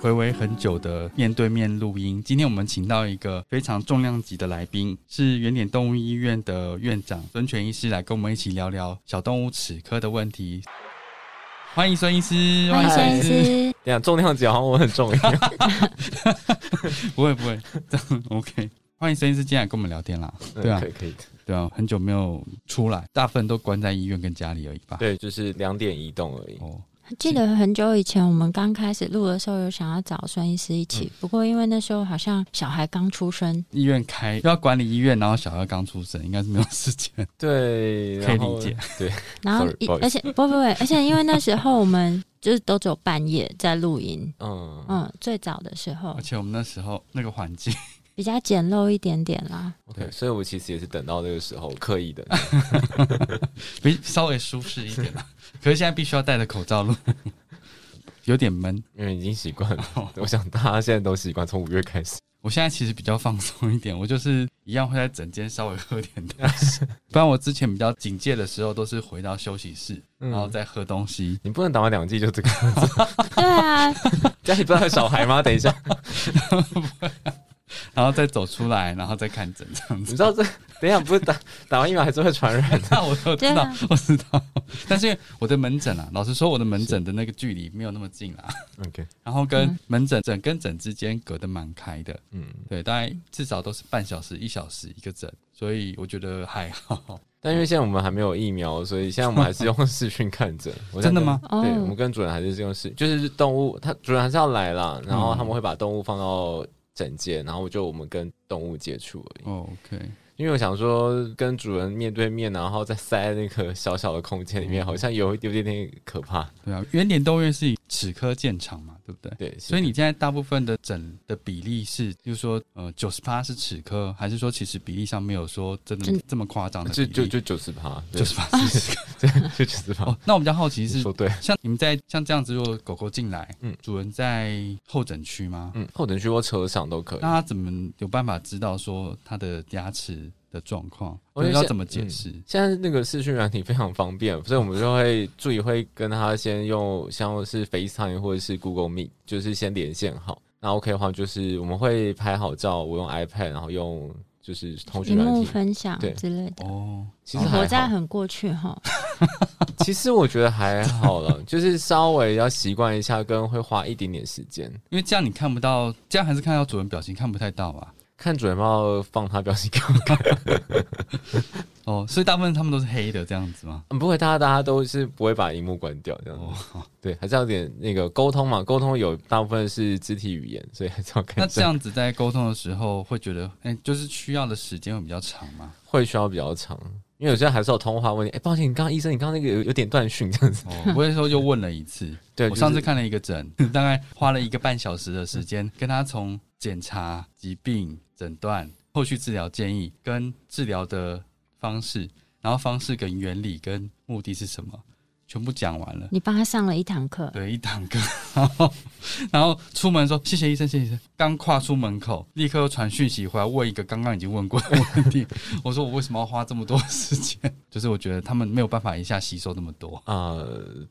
回味很久的面对面录音，今天我们请到一个非常重量级的来宾，是原点动物医院的院长孙权医师，来跟我们一起聊聊小动物齿科的问题。欢迎孙医师，欢迎孙医师。这样重量级好像我很重要，不会不会，这样 OK。欢迎孙医师进来跟我们聊天啦。对啊，可以可以的。对啊，很久没有出来，大部分都关在医院跟家里而已吧？对，就是两点移动而已。哦。记得很久以前，我们刚开始录的时候，有想要找孙医师一起，不过因为那时候好像小孩刚出生，医院开要管理医院，然后小孩刚出生，应该是没有时间。对，可以理解。对，然后而且不不不，而且因为那时候我们就是都走半夜在录音，嗯。嗯，最早的时候，而且我们那时候那个环境。比较简陋一点点啦。OK，，所以我其实也是等到那个时候刻意的，比稍微舒适一点啦。可是现在必须要戴着口罩录，有点闷，因为已经习惯了。我想大家现在都习惯，从五月开始。我现在其实比较放松一点，我就是一样会在整间稍微喝点东西。不然我之前比较警戒的时候，都是回到休息室，然后再喝东西。你不能打完两剂就这个样子。对啊，家里不是有小孩吗？等一下。然后再走出来，然后再看诊这样子。你知道这等一下不是打打完疫苗还是会传染？那我都知道，我知道。但是我的门诊啊，老实说，我的门诊的那个距离没有那么近啊。OK，然后跟门诊诊跟诊之间隔得蛮开的。嗯，对，大概至少都是半小时、一小时一个诊，所以我觉得还好。但因为现在我们还没有疫苗，所以现在我们还是用视讯看诊。真的吗？对，我们跟主人还是用视，就是动物，他主人还是要来啦，然后他们会把动物放到。整件，然后就我们跟动物接触而已。OK，因为我想说跟主人面对面，然后再塞那个小小的空间里面，好像有有点点可怕。对啊，原点动物园是以齿科建厂嘛，对不对？对，所以你现在大部分的诊的比例是，就是说，呃，九十八是齿科，还是说其实比例上没有说真的这么夸张的？就就就九十八，九十八 是 对，就九十八。哦，那我比较好奇是说，对，像你们在像这样子，如果狗狗进来，嗯，主人在候诊区吗？嗯，候诊区或车上都可以。那他怎么有办法知道说他的牙齿？的状况，我要怎么解释？现在那个视讯软体非常方便，所以我们就会 助理会跟他先用像是 FaceTime 或者是 Google Meet，就是先连线好。那 OK 的话，就是我们会拍好照，我用 iPad，然后用就是通讯软体分享对之类的。哦，其实活在很过去哈。其实我觉得还好了，就是稍微要习惯一下，跟会花一点点时间，因为这样你看不到，这样还是看到主人表情看不太到啊。看主人要放他表情给我看，哦，所以大部分他们都是黑的这样子吗？嗯，不会，大家大家都是不会把荧幕关掉这样子。对，还是要点那个沟通嘛，沟通有大部分是肢体语言，所以还是要看。那这样子在沟通的时候会觉得，哎，就是需要的时间会比较长吗？会需要比较长，因为有些还是有通话问题。哎，抱歉，你刚刚医生，你刚刚那个有有点断讯这样子。哦，不会说就问了一次。对，我上次看了一个诊，大概花了一个半小时的时间，跟他从检查疾病。诊断、后续治疗建议跟治疗的方式，然后方式跟原理跟目的是什么，全部讲完了。你帮他上了一堂课，对，一堂课，然 后然后出门说谢谢医生，谢谢医生。刚跨出门口，立刻又传讯息回来问一个刚刚已经问过的问题。我说我为什么要花这么多时间？就是我觉得他们没有办法一下吸收那么多。啊、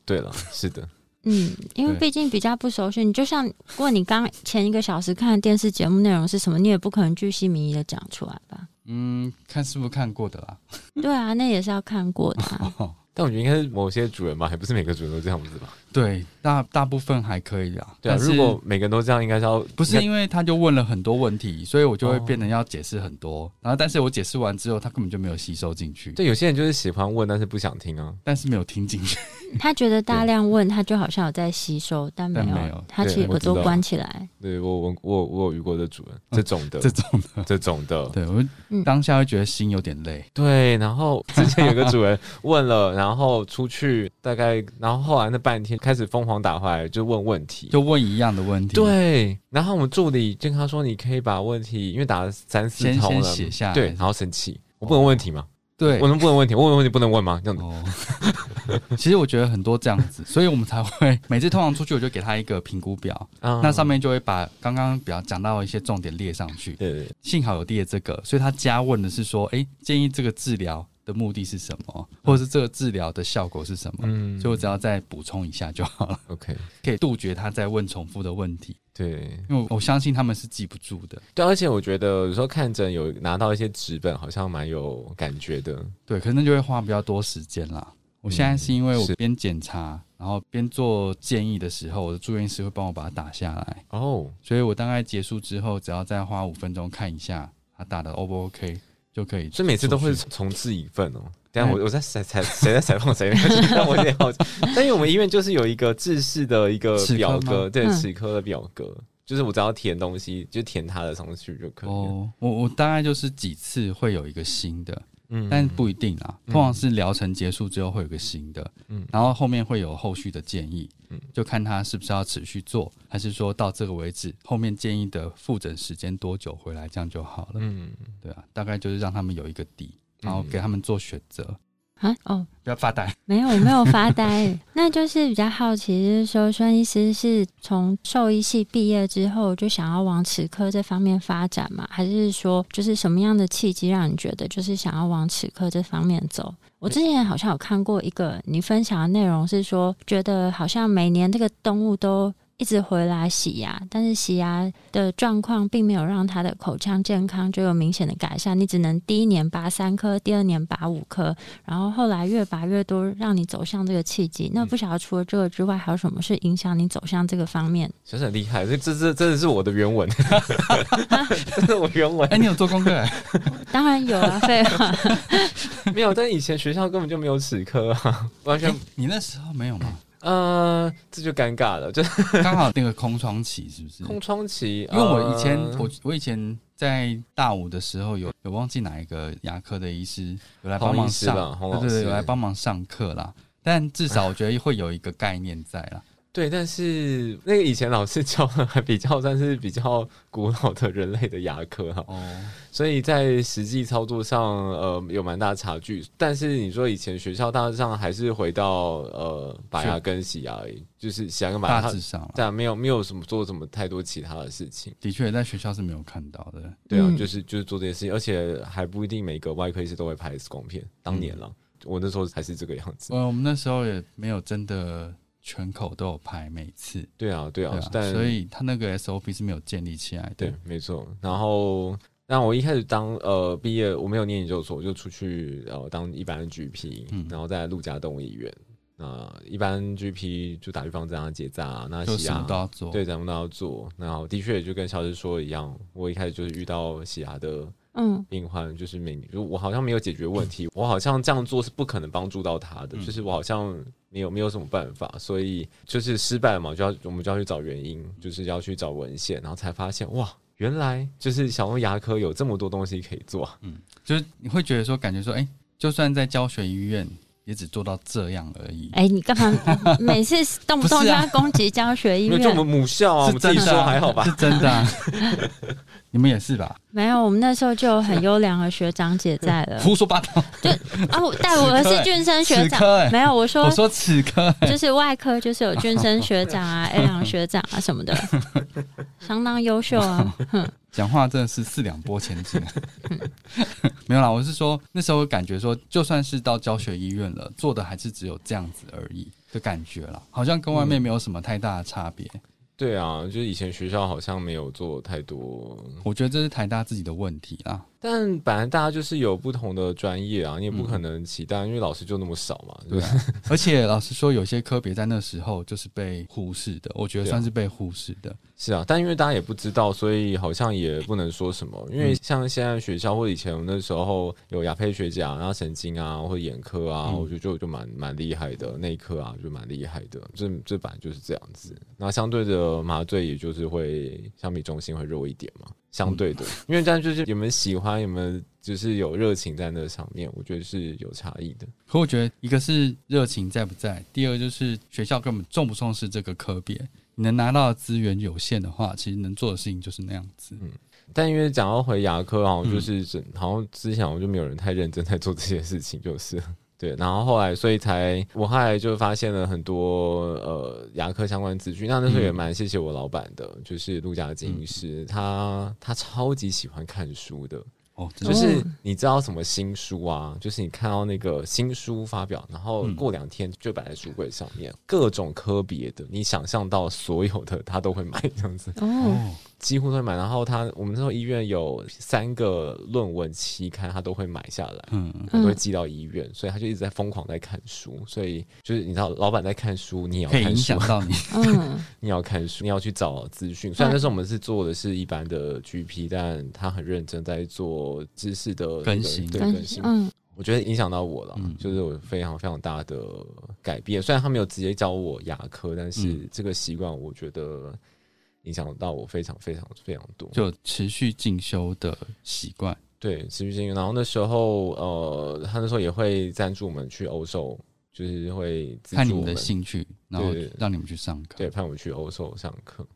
对了，是的，嗯，因为毕竟比较不熟悉，你就像问你刚前一个小时看的电视节目内容是什么，你也不可能巨细靡遗的讲出来吧？嗯，看是不是看过的啦。对啊，那也是要看过的、啊。但我觉得应该是某些主人吧，还不是每个主人都这样子吧？对，大大部分还可以啦。对啊，如果每个人都这样，应该是要不是因为他就问了很多问题，所以我就会哦变得要解释很多。然后，但是我解释完之后，他根本就没有吸收进去，对有些人就是喜欢问，但是不想听啊。但是没有听进去。他觉得大量问，他就好像有在吸收，但没有，他其实我知道耳朵关起来。对我我我我有遇过的主人，这种的，这种的，这种的，对我嗯当下会觉得心有点累。对。然后之前有个主人问了，然后出去大概，然后后来那半天开始疯狂打回来，就问问题。就问一样的问题，，对，然后我们助理就跟他说：“你可以把问题，因为打了三四先先通了，写下来对，然后生气，我不能问问题吗？对我，能不能问问题？我问问题不能问吗？这样子，哦，其实我觉得很多这样子，所以我们才会每次通常出去，我就给他一个评估表，啊那上面就会把刚刚比较讲到一些重点列上去。对对对幸好有列这个，所以他加问的是说，哎、建议这个治疗的目的是什么，或者是这个治疗的效果是什么，嗯所以我只要再补充一下就好了，，OK，可以杜绝他再问重复的问题，对因为我相信他们是记不住的。对，而且我觉得有时候看诊有拿到一些纸本，好像蛮有感觉的。对，可能就会花比较多时间啦。我现在是因为我边检查，然后边做建议的时候，我的住院医师会帮我把它打下来，哦，所以我大概结束之后，只要再花五分钟看一下他打的 O 不 OK 就可以。所以每次都会重置一份哦。等一下我我在采采谁在采访谁？但我有点好奇。但因为我们医院就是有一个制式的一个表格，对，嗯齿科的表格，就是我只要填东西，就填它的上去就可以。哦，我我大概就是几次会有一个新的，嗯但不一定啦。嗯。通常是疗程结束之后会有个新的，嗯。然后后面会有后续的建议，嗯。就看他是不是要持续做，还是说到这个为止，后面建议的复诊时间多久回来，这样就好了。嗯，对啊，大概就是让他们有一个底，然后给他们做选择，啊哦，不要发呆。没有，我没有发呆，那就是比较好奇，就是说，孙医师是从兽医系毕业之后就想要往齿科这方面发展吗？还是说，就是什么样的契机让你觉得就是想要往齿科这方面走？我之前好像有看过一个你分享的内容，是说觉得好像每年这个动物都。一直回来洗牙，但是洗牙的状况并没有让他的口腔健康就有明显的改善。你只能第一年拔三颗，第二年拔五颗，然后后来越拔越多，让你走向这个契机。那不晓得除了这个之外，还有什么是影响你走向这个方面？小沈很厉害，这这这真的是我的原文，这是我原文哎、你有做功课、欸？当然有啊，废话。没有，但以前学校根本就没有齿科啊，完全哎你那时候没有吗？呃，这就尴尬了，就 刚好那个空窗期是不是？空窗期。因为我以前、呃我我以前在大五的时候有有忘记哪一个牙科的医师有来帮忙上，对对对，有来帮忙上课啦。但至少我觉得会有一个概念在啦。对，但是那个以前老师 教的还比较算是比较古老的人类的牙科哈，哦，所以在实际操作上呃有蛮大差距。但是你说以前学校大致上还是回到呃拔牙跟洗牙而已，就是洗牙跟拔牙，它大致上啦，这样没有没有什么做什么太多其他的事情。的确在学校是没有看到的。对啊，嗯就是就是做这些事情，而且还不一定每个外科医师都会拍 X 光片。当年了，我那时候还是这个样子。呃，我们那时候也没有真的全口都有拍每次，对啊，对啊，但所以他那个 SOP 是没有建立起来的。对，没错。然后，那我一开始当呃毕业，我没有念研究所，我就出去呃当一般的 GP，、嗯然后在陆家动物医院。那一般 GP 就打预防针啊、结扎啊，那洗牙么都要做。对，咱们都要做。然后的确就跟小石说的一样，我一开始就是遇到洗牙的嗯病患，就是每就我好像没有解决问题，我好像这样做是不可能帮助到他的，嗯就是我好像没有没有什么办法，所以就是失败了嘛，就要我们就要去找原因，就是要去找文献，然后才发现哇，原来就是小儿牙科有这么多东西可以做。嗯就是你会觉得说，感觉说，哎、就算在教学医院，也只做到这样而已。哎、你干嘛 每次动不动就要攻击教学医因为就我们？母校啊，我们自己说还好吧是？真的、啊。你们也是吧？没有，我们那时候就有很优良的学长姐在了。胡说八道！啊，我带我的是俊生学长没有，我说我说此科、欸，就是外科，就是有俊生学长啊、A 良学长啊什么的，相当优秀啊。哼，讲话真的是四两拨千斤。没有啦，我是说那时候感觉说，就算是到教学医院了，做的还是只有这样子而已的感觉啦，好像跟外面没有什么太大的差别。对啊，就是以前学校好像没有做太多，我觉得这是台大自己的问题啦。但本来大家就是有不同的专业啊，你也不可能期待，因为老师就那么少嘛，对对？啊，而且老师说，有些科别在那时候就是被忽视的，我觉得算是被忽视的。是啊，但因为大家也不知道，所以好像也不能说什么。因为嗯像现在学校或以前我们那时候有亚佩学甲，然后神经啊或者眼科啊，嗯我觉得就就蛮蛮厉害的，内科啊就蛮厉害的。这这本来就是这样子。那相对的麻醉也就是会相比中心会弱一点嘛，相对的，因为这样就是有没有喜欢，有没有就是有热情在那上面，我觉得是有差异的。可我觉得一个是热情在不在，第二就是学校根本重不重视这个科别。你能拿到的资源有限的话，其实能做的事情就是那样子。嗯但因为讲到回牙科，好像嗯就是整、好像之前我就没有人太认真在做这些事情，就是对。然后后来，所以才我后来就发现了很多呃牙科相关资讯。那那时候也蛮谢谢我老板的，就是陆家金医师，他他超级喜欢看书的。哦，就是哦你知道什么新书啊？就是你看到那个新书发表，然后嗯过两天就摆在书柜上面，各种科别的，你想象到所有的他都会买这样子。哦，哦，几乎都会买。然后他我们那时候医院有三个论文期刊，他都会买下来，嗯，他都会寄到医院，所以他就一直在疯狂在看书。所以就是你知道，老板在看书，你也要看书响，到你。嗯，你也要看书，你要去找资讯。虽然那时候我们是做的是一般的 GP，但他很认真在做知识的那个更新对更新。嗯我觉得影响到我了，嗯就是我非常非常大的改变。虽然他没有直接教我牙科，但是嗯这个习惯我觉得影响到我非常非常非常多。就持续进修的习惯。对，持续进修。然后那时候，呃，他那时候也会赞助我们去欧洲，就是会资看你们的兴趣，然后让你们去上课。对，派我们去欧洲上课。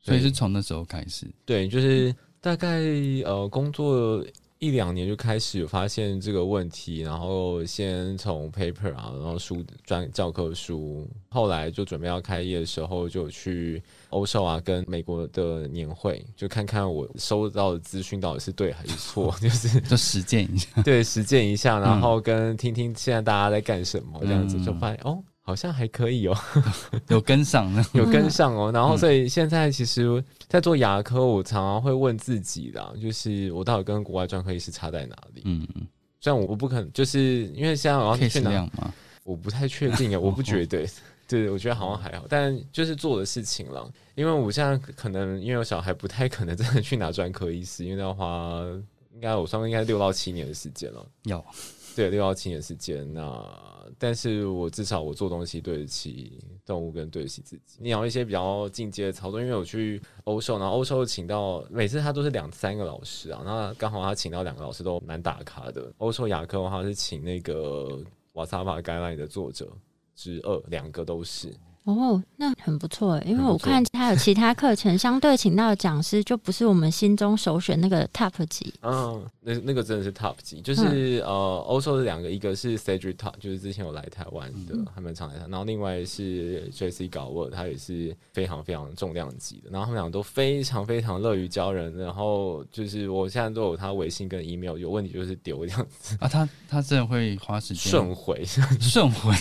所以是从那时候开始。对，就是大概呃工作一两年就开始有发现这个问题，然后先从 paper 啊，然后书专教科书，后来就准备要开业的时候，就去欧洲啊，跟美国的年会，就看看我收到的资讯到底是对还是错，就是就实践一下，对实践一下，然后跟听听现在大家在干什么，这样子嗯就发现哦。好像还可以哦，有跟上。有跟上哦。然后，嗯所以现在其实，在做牙科，我常常会问自己啦，就是我到底跟国外专科医师差在哪里？嗯，虽然我不可能，就是因为现在我要去哪，我不太确定啊，我不觉得。对，我觉得好像还好，但就是做的事情了。因为我现在可能因为有小孩，不太可能真的去拿专科医师，因为要花应该我算应该六到七年的时间了。要对，六到七年时间。那但是我至少我做东西对得起动物跟对得起自己。你要一些比较进阶的操作，因为我去欧洲，然后欧洲请到每次他都是两三个老师啊，那刚好他请到两个老师都蛮打卡的。欧洲牙科的话是请那个瓦萨法盖拉里的作者之二，两个都是。哦，那很不错诶，因为我看他有其他课程，相对请到的讲师就不是我们心中首选那个 top 级。嗯，那那个真的是 top 级，就是、呃，欧洲的两个，一个是 Cedric Top，就是之前有来台湾的，他们常来台，然后另外是 J.C. 搞沃，他也是非常非常重量级的，然后他们俩都非常非常乐于教人，然后就是我现在都有他微信跟 email，有问题就是丢这样子。啊，他他真的会花时间？顺回，顺回，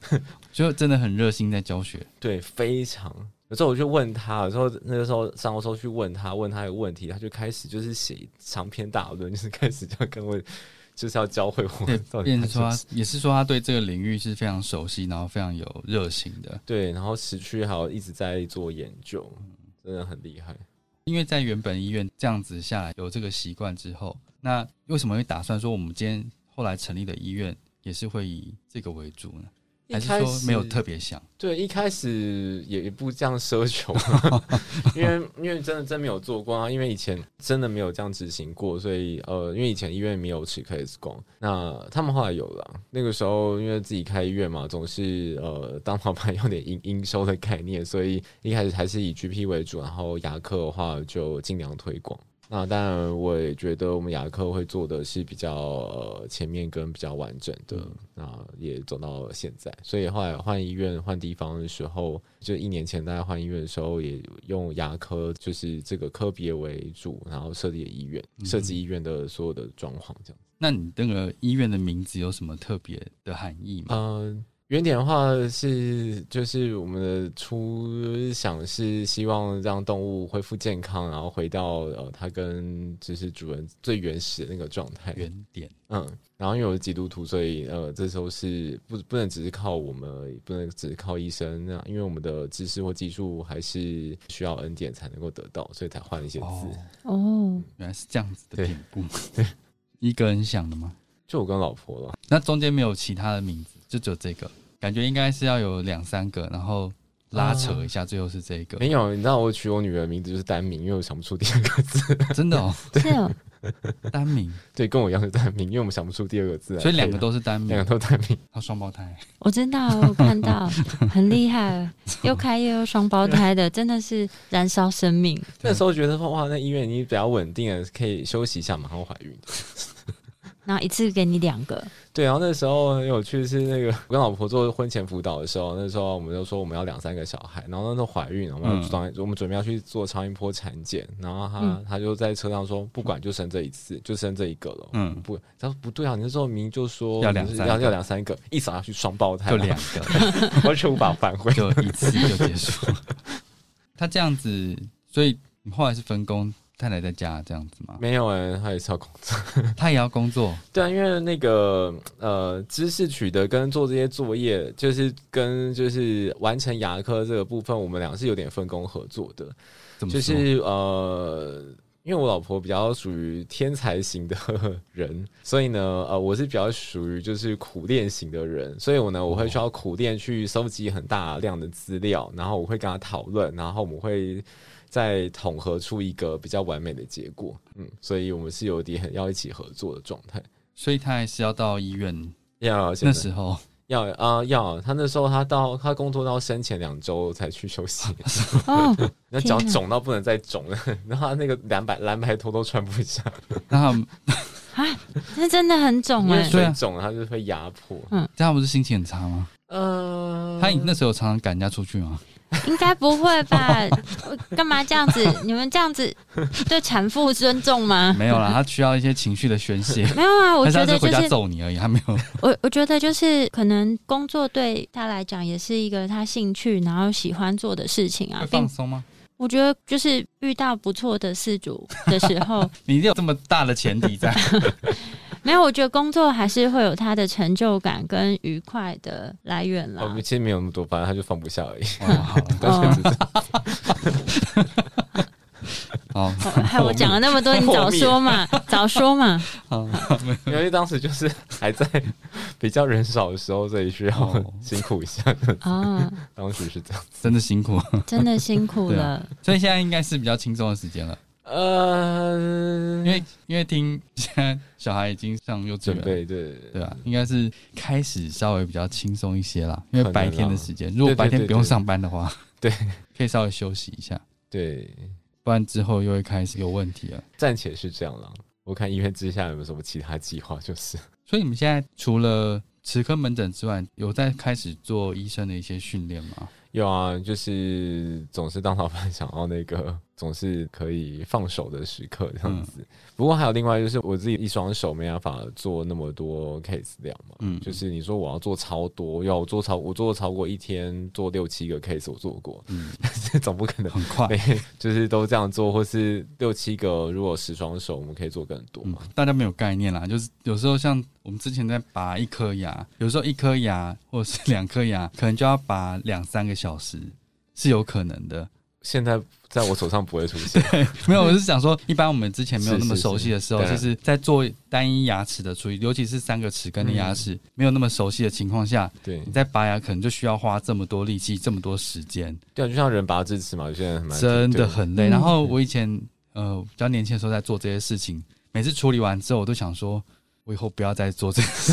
就真的很热心在教学。对，非常。有时候我就问他，有时候那个时候上课时候去问他，问他一个问题，他就开始就是写长篇大论，就是开始就要跟我，就是要教会我 对，变成说也是说他对这个领域是非常熟悉，然后非常有热情的。对，然后时区还有一直在做研究，真的很厉害。因为在原本医院这样子下来有这个习惯之后，那为什么会打算说我们今天后来成立的医院也是会以这个为主呢？还是说没有特别想？对，一开始也不这样奢求，因为因为真的真没有做过啊，因为以前真的没有这样执行过，所以呃，因为以前医院没有吃 X 光，那他们后来有了。那个时候因为自己开医院嘛，总是呃当老板有点营营收的概念，所以一开始还是以 GP 为主，然后牙科的话就尽量推广。那当然，我也觉得我们牙科会做的是比较呃前面跟比较完整的，那也走到了现在。所以后来换医院换地方的时候，就一年前大家换医院的时候，也用牙科就是这个科别为主，然后设立医院，设计医院的所有的装潢这样。那你那个医院的名字有什么特别的含义吗？嗯。原点的话是，就是我们的初想是希望让动物恢复健康，然后回到呃它跟就是主人最原始的那个状态。原点，嗯，然后因为我是基督徒，所以呃这时候是不不能只是靠我们，不能只是靠医生，那因为我们的知识或技术还是需要恩典才能够得到，所以才换了一些字。哦，原来是这样子的典故。对，一个人想的吗？就我跟老婆了。那中间没有其他的名字，就只有这个。感觉应该是要有两三个，然后拉扯一下，最后是这个。没有，你知道我取我女儿名字就是单名，因为我想不出第二个字。真的哦，是哦，单名。对，跟我一样是单名，因为我们想不出第二个字。所以两个都是单名，两个都单名。他双胞胎，我知道，我看到很厉害，又开又有双胞胎的，真的是燃烧生命。那时候觉得说哇，那医院你比较稳定了，可以休息一下，马上怀孕。然后一次给你两个，对。然后那时候很有趣是那个我跟老婆做婚前辅导的时候，那时候我们就说我们要两三个小孩。然后那时候怀孕了，我们要装，我们准备要去做超音波产检。然后他他就在车上说，不管就生这一次，就生这一个了。嗯，不，他说不对啊，你那时候明就说要两要要两三个，一扫下去双胞胎就两 个，完全无法反悔，就一次就结束。他这样子，所以你后来是分工。太太在家这样子吗？没有哎，他也是要工作，他也要工作。对啊，因为那个呃，知识取得跟做这些作业，就是跟就是完成牙科这个部分，我们俩是有点分工合作的。就是呃，因为我老婆比较属于天才型的人，所以呢，呃，我是比较属于就是苦练型的人，所以我呢，我会需要苦练去收集很大量的资料，然后我会跟他讨论，然后我们会。再统合出一个比较完美的结果，嗯，所以我们是有点要一起合作的状态，所以他还是要到医院，要那时候？要啊要，他那时候他到他工作到生前两周才去休息，哦，那脚肿到不能再肿了，然后那个蓝白蓝白拖都穿不下，然后啊，那真的很肿哎，水肿他就会压迫，嗯，这样不是心情很差吗？呃，他那时候常常赶人家出去吗？应该不会吧？干嘛这样子？你们这样子对产妇尊重吗？没有啦，他需要一些情绪的宣泄。没有啊，我觉得回家揍你而已，他没有。我我觉得就是可能工作对他来讲也是一个他兴趣然后喜欢做的事情啊。放松吗？我觉得就是遇到不错的事主的时候，你有这么大的前提在。没有，我觉得工作还是会有它的成就感跟愉快的来源啦。我们其实没有那么多，反正他就放不下而已。哦，害我讲了那么多，你早说嘛，早说嘛。因为当时就是还在比较人少的时候，所以需要辛苦一下。哦，当时是这样，真的辛苦，真的辛苦了。所以现在应该是比较轻松的时间了。呃，因为因为听现在小孩已经上幼稚园，对对对啊，应该是开始稍微比较轻松一些啦。因为白天的时间，如果白天不用上班的话，对，可以稍微休息一下。对，不然之后又会开始有问题了。暂且是这样了。我看医院之下有没有什么其他计划？就是，所以你们现在除了齿科门诊之外，有在开始做医生的一些训练吗？有啊，就是总是当老板想要那个。总是可以放手的时刻这样子，不过还有另外就是我自己一双手没办法做那么多 case 量嘛，嗯，就是你说我要做超多，要我做超我做超过一天做六七个 case 我做过，嗯，但是总不可能很快，就是都这样做，或是六七个如果十双手我们可以做更多嘛？大家没有概念啦，就是有时候像我们之前在拔一颗牙，有时候一颗牙或者是两颗牙，可能就要拔两三个小时，是有可能的。现在在我手上不会出现。对，没有，我是想说，一般我们之前没有那么熟悉的时候，就是在做单一牙齿的处理，尤其是三个齿根的牙齿没有那么熟悉的情况下，对，你在拔牙可能就需要花这么多力气，这么多时间。对啊，就像人拔智齿嘛，有些人真的很累。然后我以前呃比较年轻的时候在做这些事情，每次处理完之后，我都想说，我以后不要再做这个事，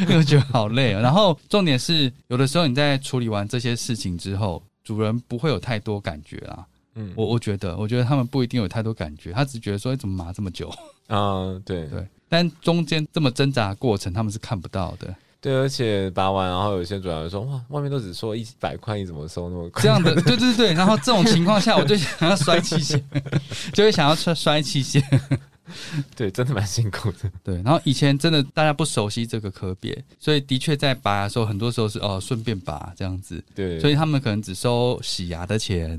因为觉得好累。然后重点是，有的时候你在处理完这些事情之后。主人不会有太多感觉啦，嗯，我我觉得，我觉得他们不一定有太多感觉，他只觉得说、诶怎么麻这么久，啊，对对，但中间这么挣扎的过程，他们是看不到的。对，而且拔完，然后有些主人说，哇，外面都只说一百块，你怎么收那么快？这样的，对对对，然后这种情况下，我就想要摔器械，就会想要摔摔器械。对，真的蛮辛苦的。对，然后以前真的大家不熟悉这个科别，所以的确在拔牙的时候，很多时候是哦顺便拔这样子，对，所以他们可能只收洗牙的钱，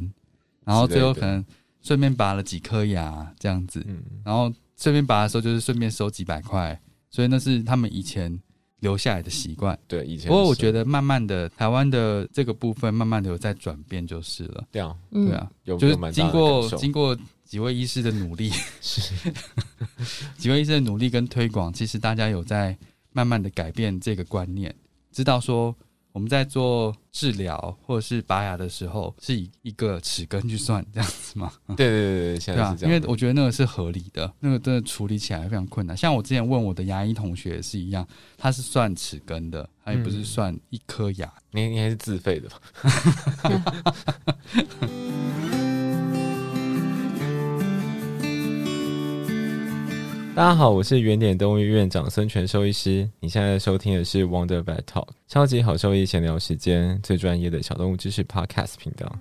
然后最后可能顺便拔了几颗牙这样子，嗯，然后顺便拔的时候就是顺便收几百块，所以那是他们以前留下来的习惯。对，以前不过我觉得得慢慢的台湾的这个部分慢慢的有在转变就是了，这样嗯。对，啊，有就是经过经过几位医师的努力，是。几位医师的努力跟推广，其实大家有在慢慢的改变这个观念，知道说我们在做治疗或者是拔牙的时候，是以一个齿根去算这样子吗？对对对对，现对啊在是，这样的，因为我觉得那个是合理的，那个真的处理起来非常困难。像我之前问我的牙医同学也是一样，他是算齿根的，他也不是嗯算一颗牙。你你还是自费的吧？大家好，我是原点动物院长孙权兽医师。你现在收听的是 Wonder Vet Talk，超级好兽医闲聊时间，最专业的小动物知识 Podcast 频道。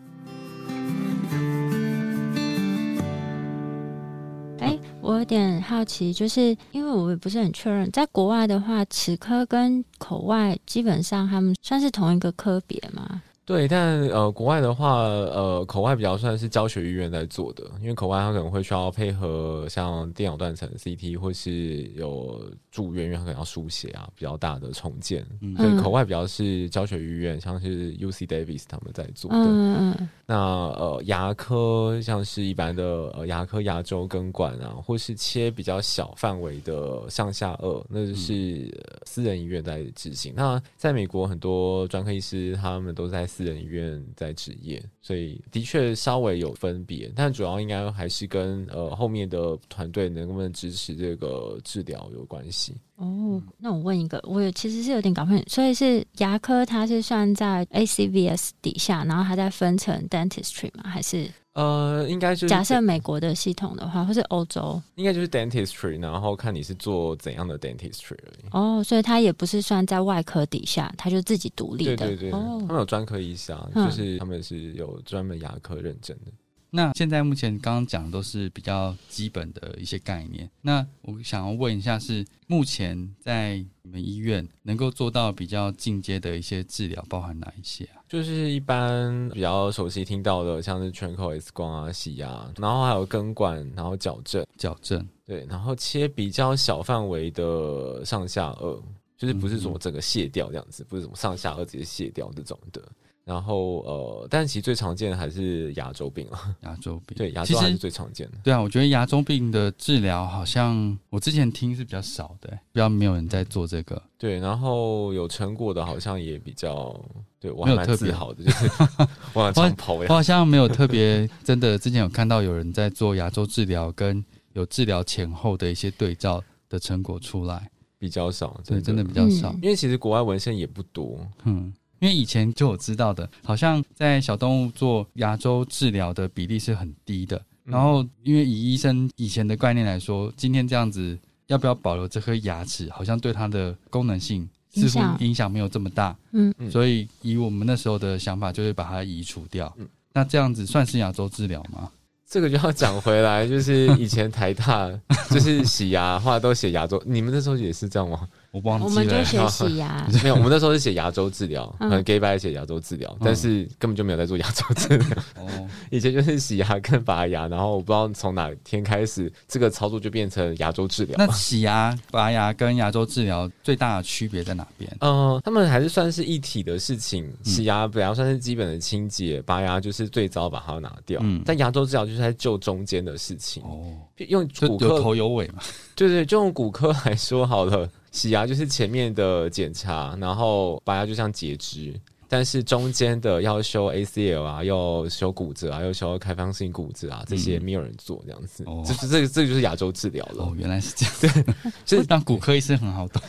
哎，我有点好奇，就是因为我也不是很确认，在国外的话，齿科跟口外基本上他们算是同一个科别吗？对，但呃，国外的话，呃，口外比较算是教学医院在做的，因为口外它可能会需要配合像电脑断层 CT，或是有住院，因为它可能要输血啊，比较大的重建，嗯所以口外比较是教学医院，像是 UC Davis 他们在做的。嗯嗯那呃，牙科像是一般的呃牙科牙周根管啊，或是切比较小范围的上下颚，那就是、呃私人医院在执行。那在美国，很多专科医师他们都在私人医院在执业，所以的确稍微有分别，但主要应该还是跟呃后面的团队能不能支持这个治疗有关系。哦，那我问一个，我有其实是有点搞不清楚，所以是牙科它是算在 ACVS 底下，然后它再分成 dentistry 吗？还是呃，应该就是假设美国的系统的话，或是欧洲？应该就是 dentistry，然后看你是做怎样的 dentistry 而已。哦，所以它也不是算在外科底下，它就自己独立的。对对对，他哦，们有专科医生啊，嗯就是他们是有专门牙科认证的。那现在目前刚刚讲的都是比较基本的一些概念。那我想要问一下，是目前在你们医院能够做到比较进阶的一些治疗，包含哪一些啊？就是一般比较熟悉听到的，像是全口 X 光啊、洗牙，然后还有根管，然后矫正，矫正，对，然后切比较小范围的上下颚，就是不是说整个卸掉这样子，不是什么上下颚直接卸掉这种的。然后呃，但其实最常见的还是牙周病啊，牙周病。对，牙周还是最常见的。对啊，我觉得牙周病的治疗好像我之前听是比较少的、比较没有人在做这个。对，然后有成果的，好像也比较，对我还蛮没有特别自豪的，就是 我很常跑呀。我好像没有特别真的，之前有看到有人在做牙周治疗，跟有治疗前后的一些对照的成果出来。比较少，对，真的比比较少。嗯因为其实国外文献也不多，嗯，因为以前就有知道的，好像在小动物做牙周治疗的比例是很低的。嗯然后，因为以医生以前的概念来说，今天这样子要不要保留这颗牙齿，好像对它的功能性似乎影响没有这么大。嗯嗯所以以我们那时候的想法，就是把它移除掉。嗯那这样子算是牙周治疗吗？这个就要讲回来，就是以前台大 就是洗牙的话都写牙周，你们那时候也是这样吗？我忘我记了。们就学洗牙。没有，我们那时候是写牙周治疗，可嗯能 gay bye 写牙周治疗，但是根本就没有在做牙周治疗。哦，以前就是洗牙跟拔牙，然后我不知道从哪天开始，这个操作就变成牙周治疗。那洗牙、拔牙跟牙周治疗最大的区别在哪边？嗯，他们还是算是一体的事情。嗯洗牙本来算是基本的清洁，拔牙就是最早把它拿掉。嗯但牙周治疗就是在救中间的事情。哦，用骨科头有尾嘛。对对，就用骨科来说好了，洗牙就是前面的检查，然后拔牙就像截肢，但是中间的要修 ACL 啊，要修骨折啊，要修开放性骨折啊，这些嗯没有人做，这样子，哦这这这个这个就是亚洲治疗了。哦，原来是这样。对就是 当骨科医生很好懂。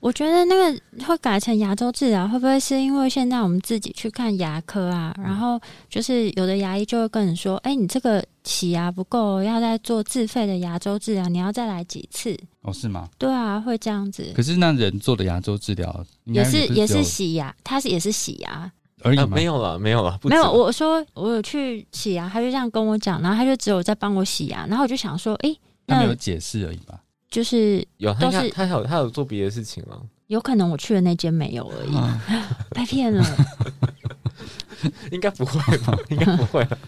我觉得那个会改成牙周治疗，会不会是因为现在我们自己去看牙科啊，然后就是有的牙医就会跟你说，哎、你这个洗牙不够，要再做自费的牙周治疗，你要再来几次？哦，是吗？对啊，会这样子。可是那人做的牙周治疗也是也是洗牙，他是也是洗牙，啊，而已吗？没有了，没有了，没有。我说我有去洗牙，他就这样跟我讲，然后他就只有在帮我洗牙，然后我就想说，哎，那他没有解释而已吧？就是有他是他有他有做别的事情了，有可能我去的那间没有而已，啊被骗了。应该不会吧？应该不会了。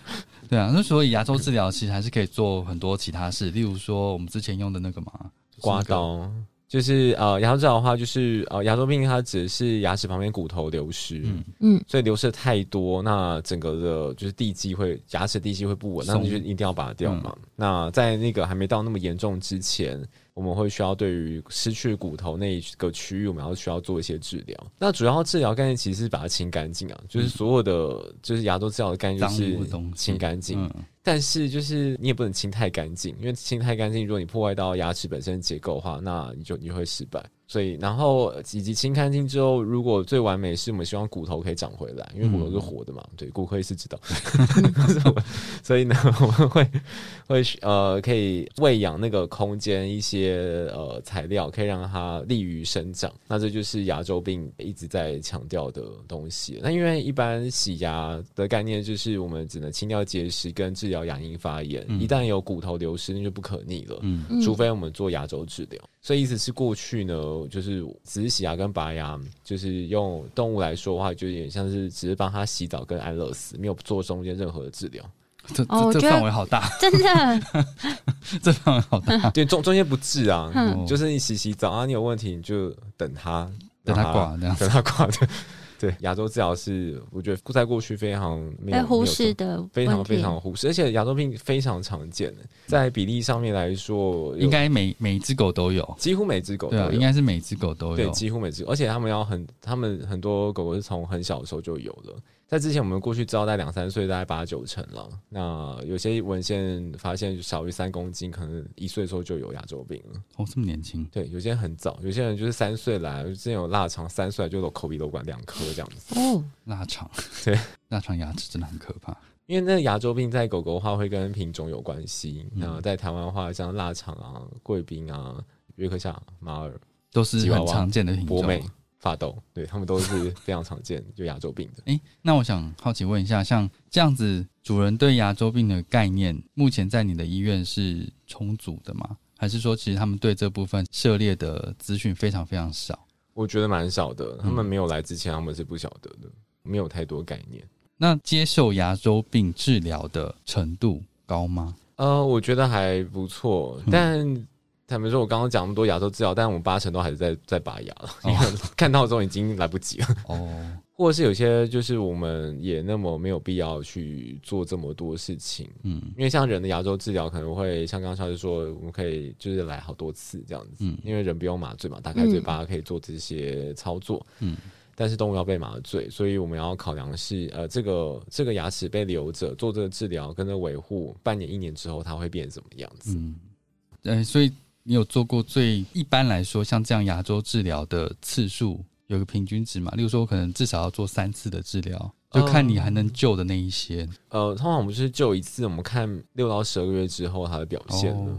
对啊，那所以牙周治疗其实还是可以做很多其他事，例如说我们之前用的那个嘛，刮刀。就是呃，牙周治疗的话，就是呃，牙周病它指的是牙齿旁边骨头流失，嗯嗯，所以流失的太多，那整个的就是地基会牙齿地基会不稳，那松你就一定要拔掉嘛。那在那个还没到那么严重之前，我们会需要对于失去骨头那一个区域，我们要需要做一些治疗。那主要治疗概念其实是把它清干净啊，就是所有的就是牙周治疗的概念就是清干净。嗯，但是就是你也不能清太干净，因为清太干净，如果你破坏到牙齿本身的结构的话，那你就你会失败。所以，然后以及清干净之后，如果最完美是我们希望骨头可以长回来，因为骨头是活的嘛。对，骨科医师知道，所以呢，我们会会呃可以喂养那个空间一些呃材料，可以让它利于生长。那这就是牙周病一直在强调的东西。那因为一般洗牙的概念就是我们只能清掉结石跟治疗牙龈发炎，嗯一旦有骨头流失，那就不可逆了。嗯嗯除非我们做牙周治疗，所以意思是过去呢，就是只是洗牙跟拔牙，就是用动物来说的话，就有点像是只是帮它洗澡跟安乐死，没有做中间任何的治疗。这这范围好大，真的，这范围好大，对，中中间不治啊，嗯就是你洗洗澡啊，你有问题你就等它，等他挂这样。等它挂的。对，亚洲治疗是我觉得在过去非常没有被忽视的非常非常忽视，而且亚洲病非常常见的，在比例上面来说，应该每每一只狗都有，几乎每只狗都对啊，有。应该是每只狗都有对，有。几乎每只，而且他们要很，他们很多狗狗是从很小的时候就有了。在之前，我们过去知道在两三岁，大概八九成了。那有些文献发现小于三公斤，可能一岁的时候就有牙周病了。哦，这么年轻，对，有些人很早，有些人就是三岁来，之前有腊肠，三岁就有口鼻瘘管两颗这样子。哦，腊肠，对，腊肠牙齿真的很可怕。因为那牙周病在狗狗的话会跟品种有关系。嗯那在台湾的话，像腊肠啊、贵宾啊、约克夏马尔、都是很常见的品种。博美、发抖，对他们都是 非常常见就牙周病的。诶，那我想好奇问一下，像这样子，主人对牙周病的概念，目前在你的医院是充足的吗？还是说，其实他们对这部分涉猎的资讯非常非常少？我觉得蛮少的，他们嗯没有来之前，他们是不晓得的，没有太多概念。那接受牙周病治疗的程度高吗？呃，我觉得还不错，嗯但坦白说，我刚刚讲那么多牙周治疗，但我们八成都还是在在拔牙了，哦。因为看到之后已经来不及了，哦，或者是有些就是我们也那么没有必要去做这么多事情，嗯。因为像人的牙周治疗可能会像刚刚超师说，我们可以就是来好多次这样子，嗯。因为人不用麻醉嘛，打开嘴巴可以做这些操作，嗯。但是动物要被麻醉，所以我们要考量的是，呃，这个这个牙齿被留着做这个治疗跟这维护，半年一年之后它会变成什么样子？嗯，呃，所以你有做过最一般来说像这样牙周治疗的次数有个平均值嘛？例如说，我可能至少要做三次的治疗，就看你还能救的那一些，呃，通常我们是救一次，我们看六到十二个月之后它的表现了。哦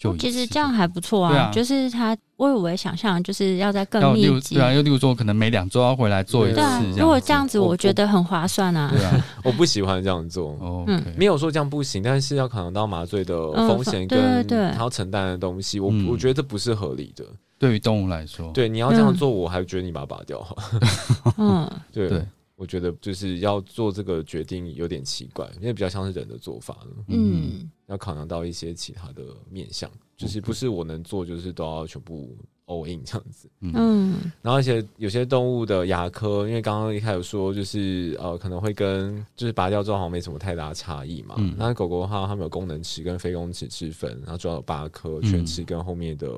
就其实这样还不错啊。啊就是他，我以为想象就是要在更密集。对啊，又例如说，可能每两周要回来做一次对啊。如果这样子，我我觉得很划算啊。对啊 我不喜欢这样做。哦嗯没有说这样不行，但是要考量到麻醉的嗯风险 跟对他要承担的东西，我嗯我觉得这不是合理的。对于动物来说，对，你要这样嗯做，我还觉得你把它拔掉好。嗯，对，对我觉得就是要做这个决定有点奇怪，因为比较像是人的做法了，嗯，要考量到一些其他的面向，就是不是我能做，就是都要全部 all in 这样子。嗯，然后而且有些动物的牙科，因为刚刚一开始说就是呃可能会跟就是拔掉之后好像没什么太大差异嘛。嗯那狗狗的话，它们有功能齿跟非功能齿之分，然后主要有八颗，嗯全齿跟后面的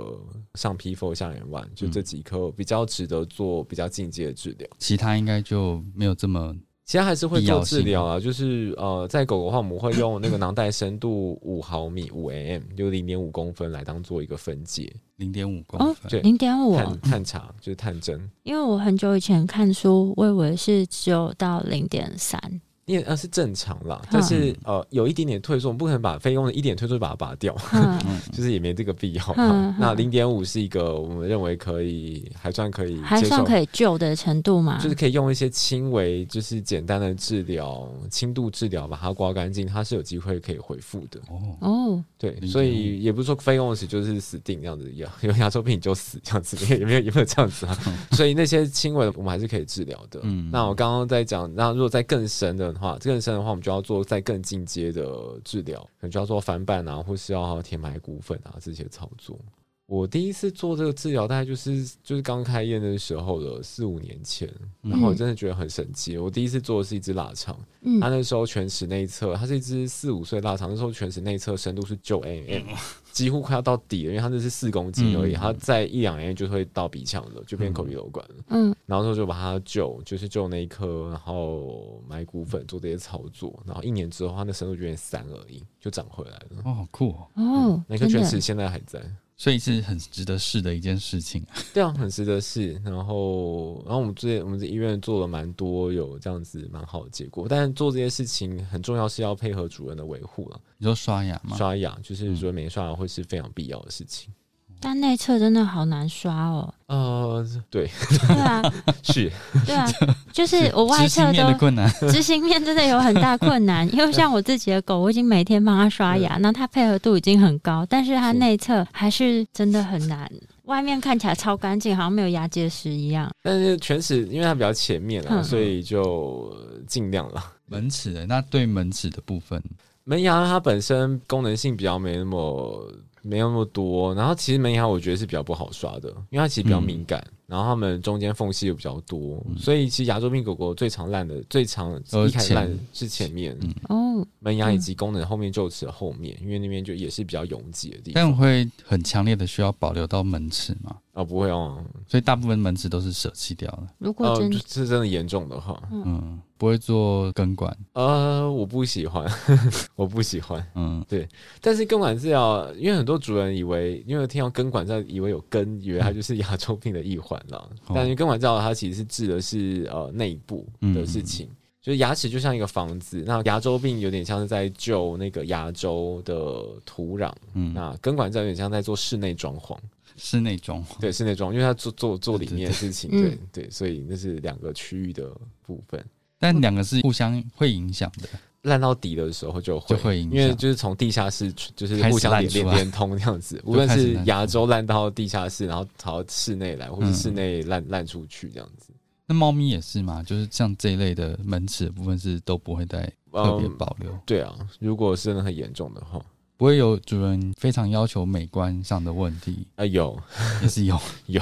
上皮肤、下眼腕，就这几颗比较值得做比较进阶的治疗。其他应该就没有这么其实还是会做治疗啊，就是呃，在狗狗的话，我们会用那个囊袋深度五毫米五 mm，就零点五公分来当做一个分解。零点五公哦分，对。零点五，探探查，就是探针。因为我很久以前看书，我以为是只有到零点三。因为呃是正常啦，但是呃有一点点退缩，我们不可能把费用的一点退缩就把它拔掉，嗯，就是也没这个必要嗯嘛嗯。那零点五是一个我们认为可以还算可以还接受，算可以救的程度嘛？就是可以用一些轻微就是简单的治疗、轻度治疗把它刮干净，它是有机会可以恢复的。哦，哦，对，所以也不是说非用时就是死定这样子，有有牙周病就死这样子，也没有也没有这样子啊。所以那些轻微的我们还是可以治疗的。嗯那我刚刚在讲，那如果在更深的话，更深的话，我们就要做在更进阶的治疗，可能就要做翻瓣啊，或是要填埋骨粉啊这些操作。我第一次做这个治疗，大概就是就是刚开业那时候的，四五年前，然后我真的觉得很神奇。我第一次做的是一只腊肠，嗯它那时候全齿内侧，它是一只四五岁腊肠，那时候全齿内侧深度是九 mm，几乎快要到底了，因为它那是四公斤而已，嗯它在一两 mm 就会到鼻腔了，就变口鼻瘘管了。嗯然后之后就把它救，就是救那一颗，然后埋骨粉做这些操作，然后一年之后，它的深度就变三而已，就长回来了。哦，好酷哦，哦，那颗真的全齿现在还在。所以是很值得试的一件事情。对啊，很值得试。然后，然后我们这我们这医院做了蛮多有这样子蛮好的结果，但是做这些事情很重要是要配合主人的维护了。你说刷牙吗？刷牙就是主任每天刷牙会是非常必要的事情。但内侧真的好难刷哦。呃，对，对啊，是 对啊，就是我外侧都困难，执行面真的有很大困难，因为像我自己的狗，我已经每天帮它刷牙，那它配合度已经很高，但是它是内侧还是真的很难。外面看起来超干净，好像没有牙结石一样。但是犬齿因为它比较前面啊，嗯所以就呃尽量了。门齿的那对门齿的部分，门牙它本身功能性比较没那么没有那么多，然后其实门牙我觉得是比较不好刷的，因为它其实比较敏感，然后它们中间缝隙又比较多，所以其实牙周病狗狗最常烂的最常都是一开始烂是前面、嗯哦，门牙以及功能后面臼齿的后面，因为那边就也是比较拥挤的地方。但会很强烈的需要保留到门齿嘛，哦，不会哦，所以大部分门齿都是舍弃掉了。呃，如果真、是真的严重的话，嗯，不会做根管。呃，我不喜欢，我不喜欢。嗯，对但是根管治疗，因为很多主人以为，因为听到根管在，以为有根，以为它就是牙周病的一环但是根管治疗它其实是治的是呃内部的事情，就是牙齿就像一个房子，那牙周病有点像是在救那个牙周的土壤，嗯，那根管治疗有点像在做室内装潢，室内装潢。对室内装潢，因为它做做做里面的事情，对对对对，所以那是两个区域的部分。但两个是互相会影响的。烂到底的时候就会因为就是从地下室就是互相连连连通这样子，无论是牙周烂到地下室，然后跑到室内来，或是嗯室内烂烂出去这样子。那猫咪也是嘛，就是像这一类的门齿的部分是都不会再特别嗯，保留，对啊，如果是真的很严重的话，不会有主人非常要求美观上的问题，啊、有也是有。有，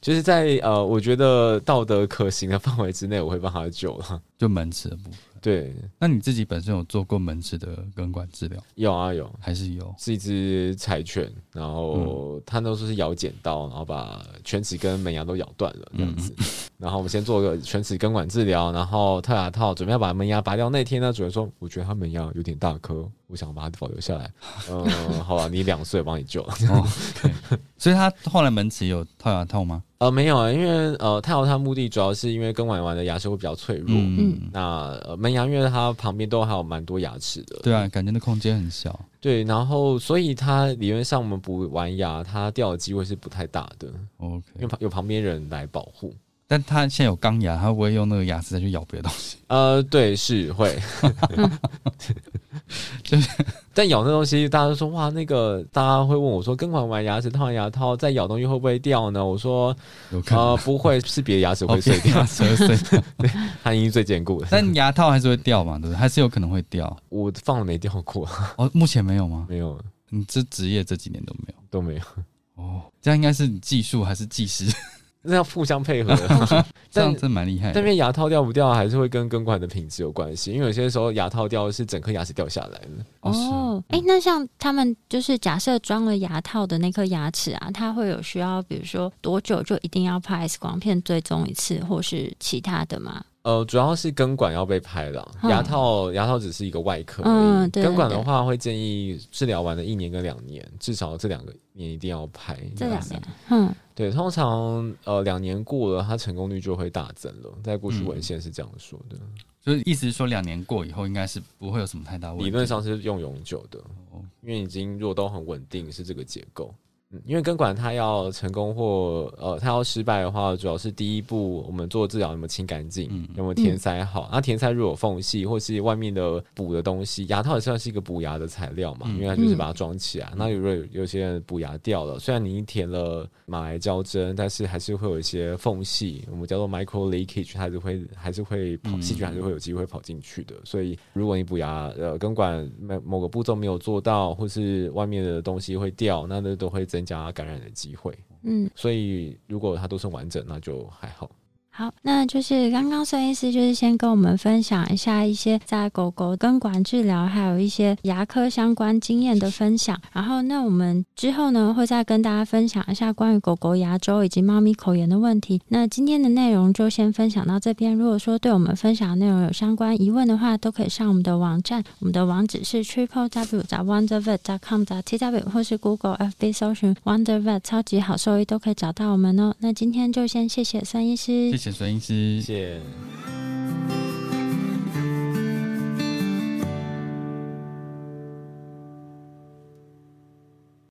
就是在呃，我觉得道德可行的范围之内，我会帮他救了。就门齿的部分。对，那你自己本身有做过门齿的根管治疗，有啊有，还是有？是一只柴犬，然后它那时候是咬剪刀，然后把犬齿跟门牙都咬断了这样子。然后我们先做个犬齿根管治疗，然后套牙套，准备要把门牙拔掉那天呢，主人说我觉得它门牙有点大颗，我想把它保留下来。嗯，好吧，你两岁，我帮你救。哦，OK 所以他后来门齿有套牙套吗？呃，没有啊，因为呃，套牙套目的主要是因为根管完的牙齿会比较脆弱。嗯，那呃门牙，因为它旁边都还有蛮多牙齿的，对啊，感觉那空间很小。对，然后所以它理论上我们补完牙，它掉的机会是不太大的，因 OK，因为旁有旁边人来保护。但他现在有钢牙，他会不会用那个牙齿再去咬别的东西？呃，对，是会，就是 但咬那东西，大家都说哇，那个大家会问我说，根管完牙齿套完牙套再咬东西会不会掉呢？我说呃不会，是别的牙齿哦会碎掉碎掉，它已经最坚固了。但牙套还是会掉嘛，对不对？还是有可能会掉。我放了没掉过，哦，目前没有吗？没有你这职业这几年都没有。都没有，哦，这样应该是你技术还是技师？那要互相配合。这样但真蛮厉害的。但因为牙套掉不掉，还是会跟根管的品质有关系，因为有些时候牙套掉是整颗牙齿掉下来的。哦，哎、那像他们就是假设装了牙套的那颗牙齿啊，它会有需要，比如说多久就一定要拍 X 光片追踪一次，或是其他的吗？呃，主要是根管要被拍了，嗯牙套牙套只是一个外壳而已。嗯对对根管的话，会建议治疗完的一年跟两年，至少这两个年一定要拍。样子这两年，嗯，对，通常呃两年过了，它成功率就会大增了。在过去嗯文献是这样说的，就是意思是说两年过以后应该是不会有什么太大问题。理论上是用永久的哦，因为已经如果都很稳定，是这个结构。嗯，因为根管它要成功或呃它要失败的话，主要是第一步我们做治疗有没有清干净，嗯有没有填塞好。那填塞如果有缝隙或是外面的补的东西，牙套也算是一个补牙的材料嘛，嗯因为它就是把它装起来。那如果有有些人补牙掉了，虽然你填了马来胶针，但是还是会有一些缝隙，我们叫做 micro leakage，它还是会还是会跑嗯细菌还是会有机会跑进去的。所以如果你补牙呃根管某某个步骤没有做到，或是外面的东西会掉，那那都会增加感染的机会。嗯，所以如果它都是完整，那就还好。好，那就是刚刚孙医师就是先跟我们分享一下一些在狗狗根管治疗，还有一些牙科相关经验的分享。然后，那我们之后呢会再跟大家分享一下关于狗狗牙周以及猫咪口炎的问题。那今天的内容就先分享到这边。如果说对我们分享的内容有相关疑问的话，都可以上我们的网站，我们的网址是 triple w wondervet com t w 或是 Google FB 搜寻 Wondervet 超级好兽医都可以找到我们哦。那今天就先谢谢孙医师，谢谢孙医师谢。谢。